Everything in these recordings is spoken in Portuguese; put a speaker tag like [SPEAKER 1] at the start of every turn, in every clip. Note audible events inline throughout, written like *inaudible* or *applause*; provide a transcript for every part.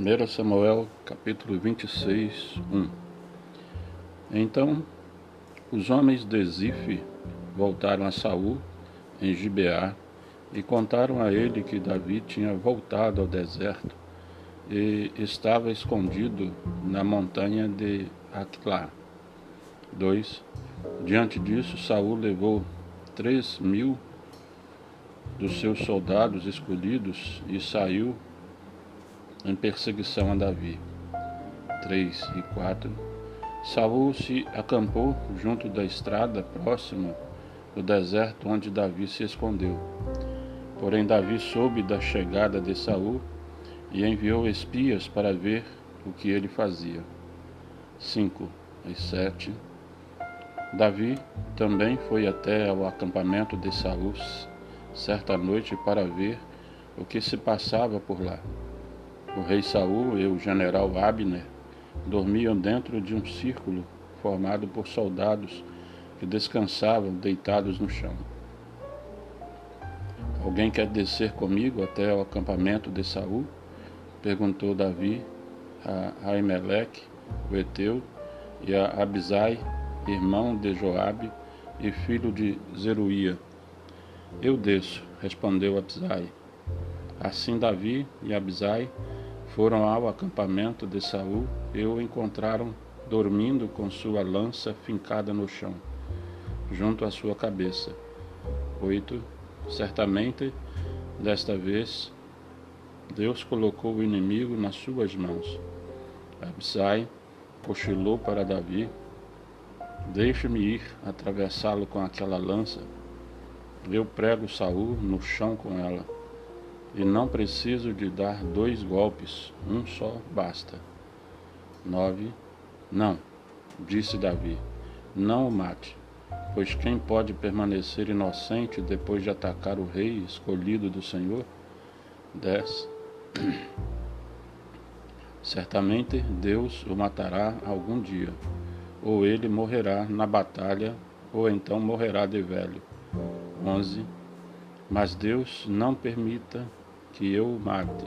[SPEAKER 1] 1 Samuel capítulo 26, 1 Então os homens de Zif voltaram a Saul em Gibeá e contaram a ele que Davi tinha voltado ao deserto e estava escondido na montanha de Aquilá. 2. Diante disso, Saul levou três mil dos seus soldados escolhidos e saiu em perseguição a Davi. 3 e 4 Saul se acampou junto da estrada próxima do deserto onde Davi se escondeu. Porém Davi soube da chegada de Saul e enviou espias para ver o que ele fazia. 5 e 7 Davi também foi até ao acampamento de Saul certa noite para ver o que se passava por lá. O rei Saul e o general Abner dormiam dentro de um círculo formado por soldados que descansavam deitados no chão. Alguém quer descer comigo até o acampamento de Saul? perguntou Davi a Aimeleque, o Eteu, e a Abisai, irmão de Joabe e filho de Zeruia. Eu desço, respondeu Abisai. Assim Davi e Abisai foram ao acampamento de Saul e o encontraram dormindo com sua lança fincada no chão, junto à sua cabeça. 8. Certamente, desta vez, Deus colocou o inimigo nas suas mãos. Absai cochilou para Davi: Deixe-me ir atravessá-lo com aquela lança. Eu prego Saul no chão com ela e não preciso de dar dois golpes, um só basta. 9. Não, disse Davi, não o mate, pois quem pode permanecer inocente depois de atacar o rei escolhido do Senhor? 10. *clears throat* Certamente Deus o matará algum dia, ou ele morrerá na batalha, ou então morrerá de velho. 11. Mas Deus não permita que eu o mate,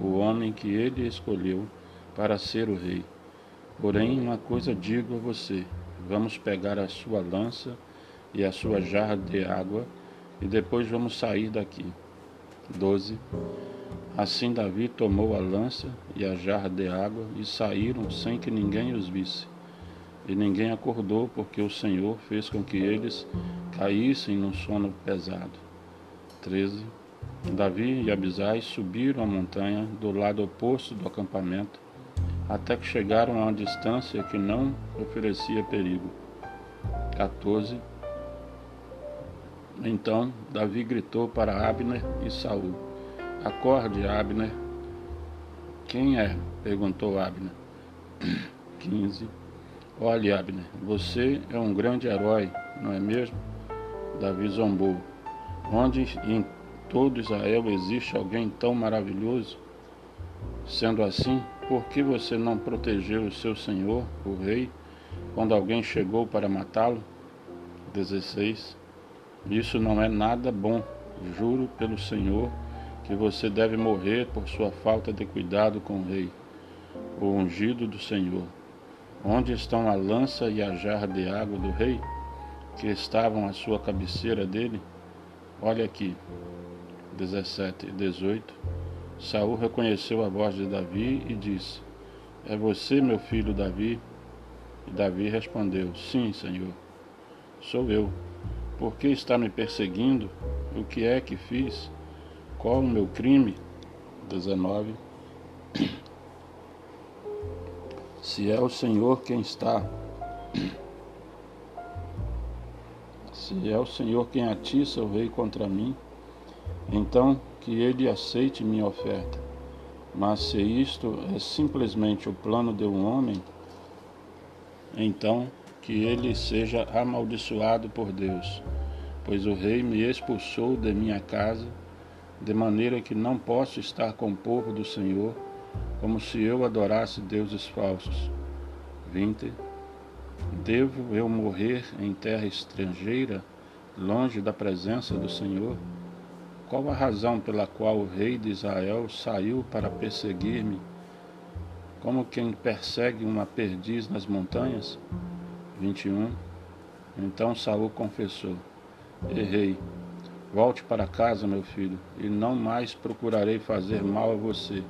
[SPEAKER 1] o homem que ele escolheu para ser o rei. Porém, uma coisa digo a você: vamos pegar a sua lança e a sua jarra de água, e depois vamos sair daqui. 12. Assim Davi tomou a lança e a jarra de água e saíram sem que ninguém os visse. E ninguém acordou, porque o Senhor fez com que eles caíssem num sono pesado. 13. Davi e Abisai subiram a montanha do lado oposto do acampamento, até que chegaram a uma distância que não oferecia perigo. 14. Então Davi gritou para Abner e Saul: Acorde, Abner. Quem é? perguntou Abner. *clears throat* 15. Olhe, Abner, você é um grande herói, não é mesmo? Davi zombou. Onde todo Israel existe alguém tão maravilhoso? Sendo assim, por que você não protegeu o seu senhor, o rei, quando alguém chegou para matá-lo? 16. Isso não é nada bom. Juro pelo Senhor que você deve morrer por sua falta de cuidado com o rei, o ungido do Senhor. Onde estão a lança e a jarra de água do rei, que estavam à sua cabeceira dele? Olha aqui. 17 e 18, Saul reconheceu a voz de Davi e disse: É você, meu filho Davi? E Davi respondeu: Sim, Senhor. Sou eu. Por que está me perseguindo? O que é que fiz? Qual o meu crime? 19. *clears throat* Se é o Senhor quem está, *clears throat* se é o Senhor quem atiça o rei contra mim, então que ele aceite minha oferta. Mas se isto é simplesmente o plano de um homem, então que ele seja amaldiçoado por Deus, pois o rei me expulsou de minha casa, de maneira que não posso estar com o povo do Senhor, como se eu adorasse deuses falsos. 20. Devo eu morrer em terra estrangeira, longe da presença do Senhor? Qual a razão pela qual o rei de Israel saiu para perseguir-me como quem persegue uma perdiz nas montanhas? 21. Então Saul confessou: Errei. Volte para casa, meu filho, e não mais procurarei fazer mal a você,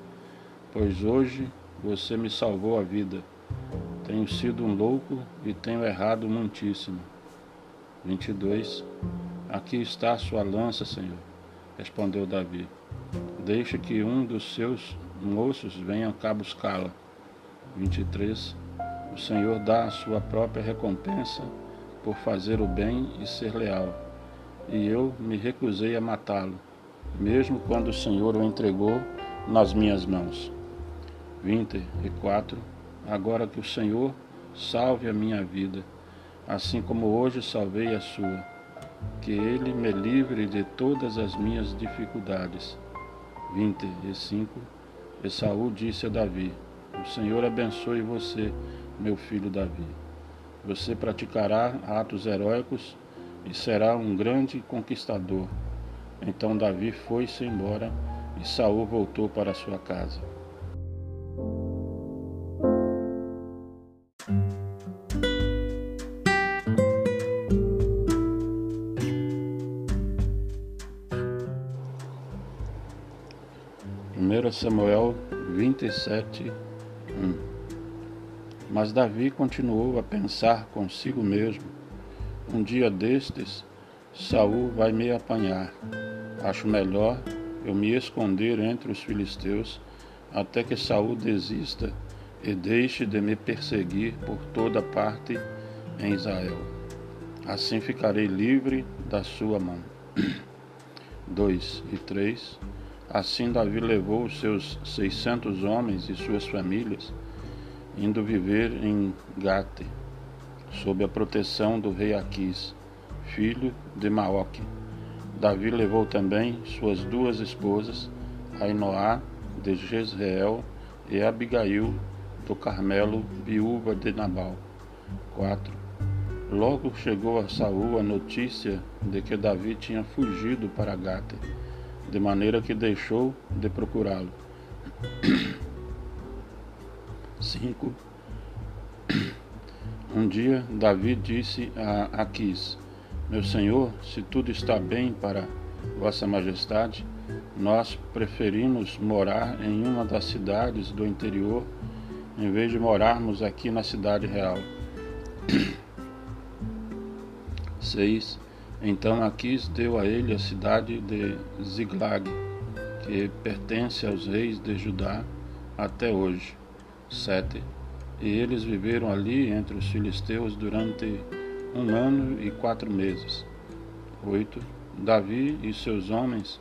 [SPEAKER 1] pois hoje você me salvou a vida. Tenho sido um louco e tenho errado muitíssimo. 22. Aqui está a sua lança, Senhor, respondeu Davi. Deixe que um dos seus moços venha cá buscá-la. 23. O Senhor dá a sua própria recompensa por fazer o bem e ser leal. E eu me recusei a matá-lo, mesmo quando o Senhor o entregou nas minhas mãos. 24. Agora que o Senhor salve a minha vida, assim como hoje salvei a sua, que Ele me livre de todas as minhas dificuldades. 25. Esaú disse a Davi: O Senhor abençoe você, meu filho Davi. Você praticará atos heróicos e será um grande conquistador. Então Davi foi-se embora e Saul voltou para sua casa. Samuel 27, 1 mas Davi continuou a pensar consigo mesmo: um dia destes, Saul vai me apanhar. Acho melhor eu me esconder entre os filisteus até que Saul desista e deixe de me perseguir por toda parte em Israel. Assim ficarei livre da sua mão. *clears throat* 2 e 3 Assim Davi levou os seus seiscentos homens e suas famílias indo viver em Gate, sob a proteção do rei Aquis, filho de Maoque. Davi levou também suas duas esposas, Ainoá de Jezreel e Abigail do Carmelo, viúva de Nabal. 4. Logo chegou a Saul a notícia de que Davi tinha fugido para Gate, de maneira que deixou de procurá-lo. 5. Um dia Davi disse a Aquis: Meu senhor, se tudo está bem para Vossa Majestade, nós preferimos morar em uma das cidades do interior em vez de morarmos aqui na cidade real. *clears throat* 6. Então Aquis deu a ele a cidade de Ziglag, que pertence aos reis de Judá até hoje. 7. E eles viveram ali entre os filisteus durante um ano e quatro meses. 8. Davi e seus homens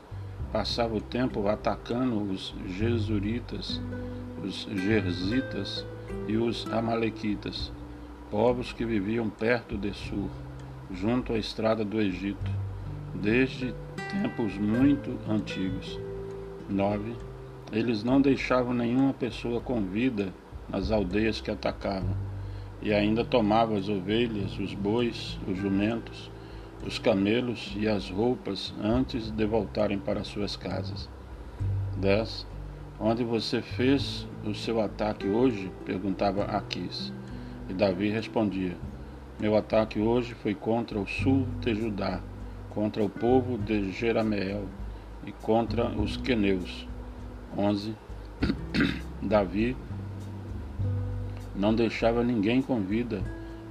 [SPEAKER 1] passavam o tempo atacando os Jesuritas, os Gerzitas e os Amalequitas, povos que viviam perto de Sur, junto à estrada do Egito, desde tempos muito antigos. 9 eles não deixavam nenhuma pessoa com vida nas aldeias que atacavam, e ainda tomavam as ovelhas, os bois, os jumentos, os camelos e as roupas antes de voltarem para suas casas. 10. Onde você fez o seu ataque hoje? perguntava Aquis. E Davi respondia: Meu ataque hoje foi contra o sul de Judá, contra o povo de Jerameel e contra os queneus 11. *coughs* Davi não deixava ninguém com vida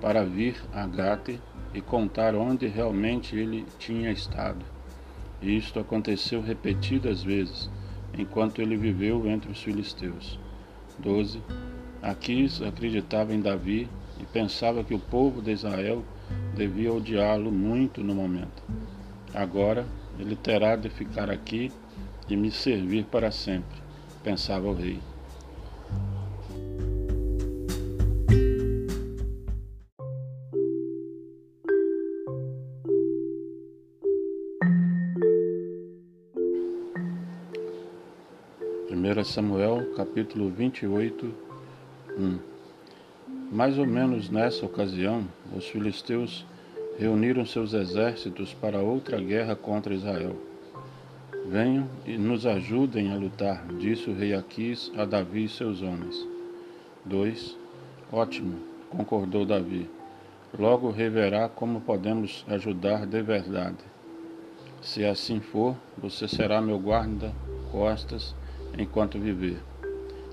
[SPEAKER 1] para vir a Gate e contar onde realmente ele tinha estado. Isto aconteceu repetidas vezes, enquanto ele viveu entre os filisteus. 12. Aquis acreditava em Davi e pensava que o povo de Israel devia odiá-lo muito no momento. Agora ele terá de ficar aqui e me servir para sempre, pensava o rei. Primeira Samuel, capítulo 28, 1 Mais ou menos nessa ocasião, os filisteus reuniram seus exércitos para outra guerra contra Israel. Venham e nos ajudem a lutar, disse o rei Aquis a Davi e seus homens. 2. Ótimo, concordou Davi. Logo reverá como podemos ajudar de verdade. Se assim for, você será meu guarda-costas enquanto viver.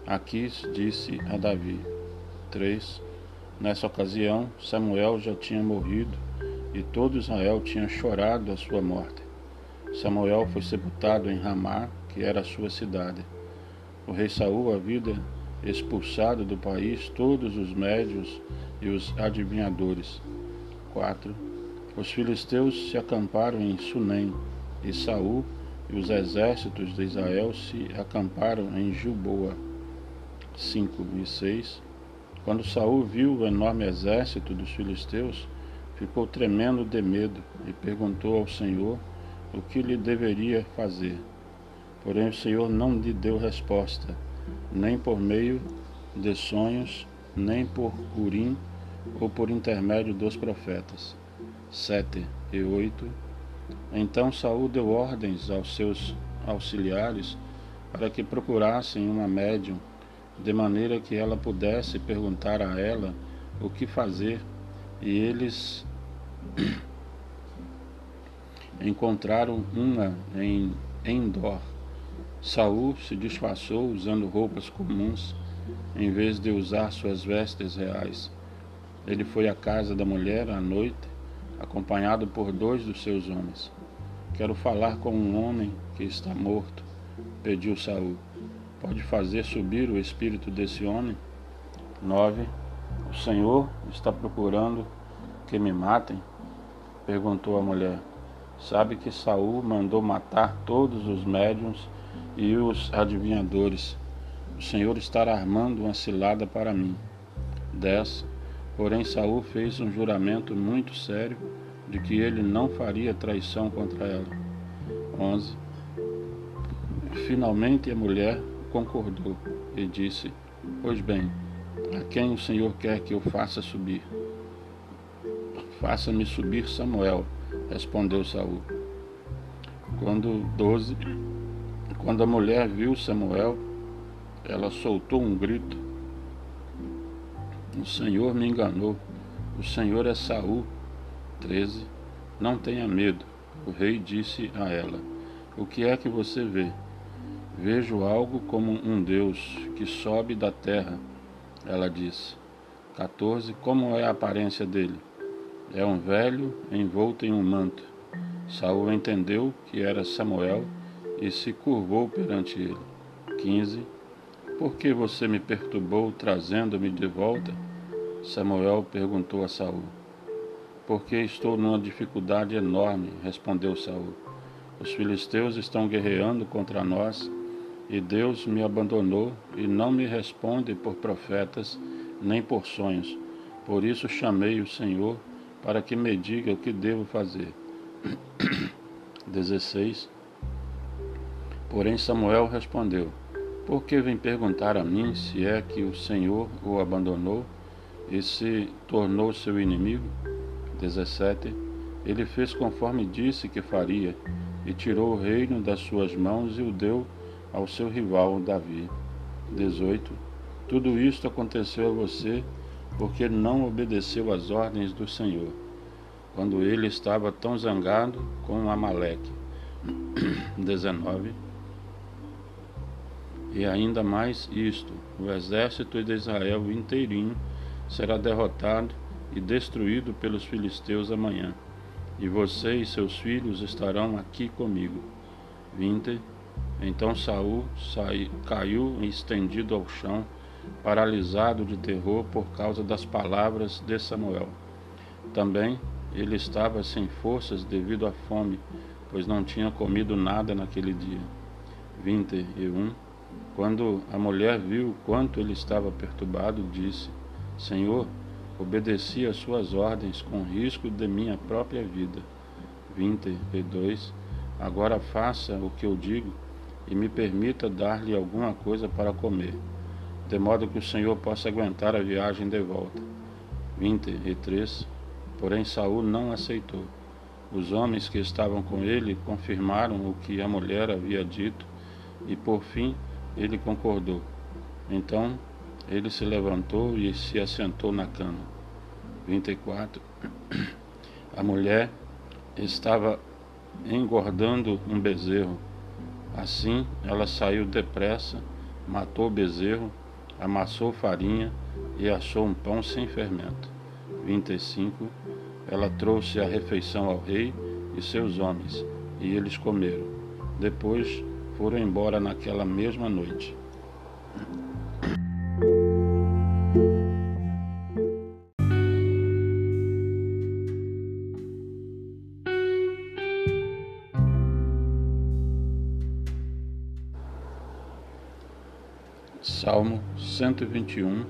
[SPEAKER 1] Aquis disse a Davi. 3. Nessa ocasião, Samuel já tinha morrido e todo Israel tinha chorado a sua morte. Samuel foi sepultado em Ramá, que era a sua cidade. O rei Saul havia expulsado do país todos os médios e os adivinhadores. 4. Os filisteus se acamparam em Sunem, e Saul e os exércitos de Israel se acamparam em Gilboa. 5 e 6. Quando Saul viu o enorme exército dos filisteus, ficou tremendo de medo e perguntou ao Senhor o que lhe deveria fazer. Porém o Senhor não lhe deu resposta, nem por meio de sonhos, nem por Urim ou por intermédio dos profetas. 7 e 8. Então Saul deu ordens aos seus auxiliares para que procurassem uma médium, de maneira que ela pudesse perguntar a ela o que fazer, e eles *clears throat* encontraram uma em Endor. Saul se disfarçou usando roupas comuns em vez de usar suas vestes reais. Ele foi à casa da mulher à noite, acompanhado por dois dos seus homens. Quero falar com um homem que está morto, pediu Saul. Pode fazer subir o espírito desse homem? 9. O Senhor está procurando que me matem? perguntou a mulher. Sabe que Saul mandou matar todos os médiuns e os adivinhadores. O Senhor está armando uma cilada para mim. 10. Porém Saul fez um juramento muito sério de que ele não faria traição contra ela. 11. Finalmente a mulher concordou e disse: Pois bem, a quem o Senhor quer que eu faça subir? Faça-me subir Samuel, respondeu Saul. Quando 12, quando a mulher viu Samuel, ela soltou um grito. O Senhor me enganou. O Senhor é Saul. 13. Não tenha medo. O rei disse a ela: O que é que você vê? Vejo algo como um Deus que sobe da terra. Ela disse. 14. Como é a aparência dele? É um velho envolto em um manto. Saul entendeu que era Samuel e se curvou perante ele. 15. Por que você me perturbou trazendo-me de volta? Samuel perguntou a Saul. Porque estou numa dificuldade enorme, respondeu Saul. Os filisteus estão guerreando contra nós, e Deus me abandonou e não me responde por profetas nem por sonhos. Por isso chamei o Senhor para que me diga o que devo fazer. *clears throat* 16. Porém Samuel respondeu: Por que vem perguntar a mim se é que o Senhor o abandonou e se tornou seu inimigo? 17. Ele fez conforme disse que faria, e tirou o reino das suas mãos e o deu ao seu rival Davi. 18. Tudo isto aconteceu a você porque não obedeceu às ordens do Senhor, quando ele estava tão zangado com Amaleque. *clears throat* 19. E ainda mais isto: o exército de Israel inteirinho será derrotado e destruído pelos filisteus amanhã, e você e seus filhos estarão aqui comigo. 20. Então Saul caiu estendido ao chão paralisado de terror por causa das palavras de Samuel. Também ele estava sem forças devido à fome, pois não tinha comido nada naquele dia. 21. Quando a mulher viu quanto ele estava perturbado, disse: Senhor, obedeci às suas ordens com risco de minha própria vida. 22. Agora faça o que eu digo e me permita dar-lhe alguma coisa para comer de modo que o Senhor possa aguentar a viagem de volta. 23. Porém Saul não aceitou. Os homens que estavam com ele confirmaram o que a mulher havia dito e por fim ele concordou. Então Ele se levantou e se assentou na cama. 24. *clears throat* A mulher estava engordando um bezerro. Assim ela saiu depressa, matou o bezerro, amassou farinha e achou um pão sem fermento. 25. Ela trouxe a refeição ao rei e seus homens, e eles comeram. Depois foram embora naquela mesma noite. 121,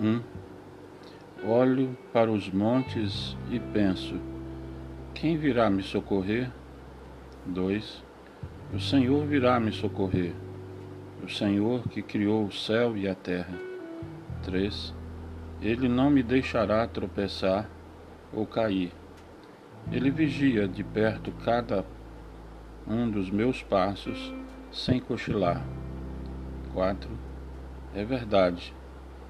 [SPEAKER 1] 1 Olho para os montes e penso: quem virá me socorrer? 2 O Senhor virá me socorrer, o Senhor que criou o céu e a terra. 3 Ele não me deixará tropeçar ou cair. Ele vigia de perto cada um dos meus passos sem cochilar. 4. É verdade,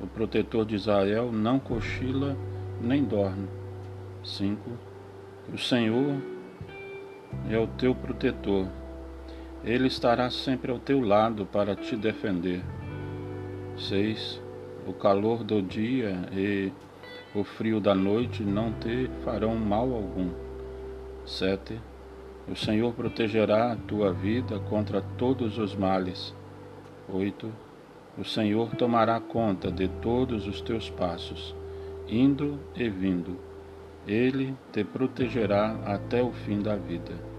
[SPEAKER 1] o protetor de Israel não cochila nem dorme. 5. O Senhor é o teu protetor. Ele estará sempre ao teu lado para te defender. 6. O calor do dia e o frio da noite não te farão mal algum. 7. O Senhor protegerá a tua vida contra todos os males. 8. O Senhor tomará conta de todos os teus passos, indo e vindo. Ele te protegerá até o fim da vida.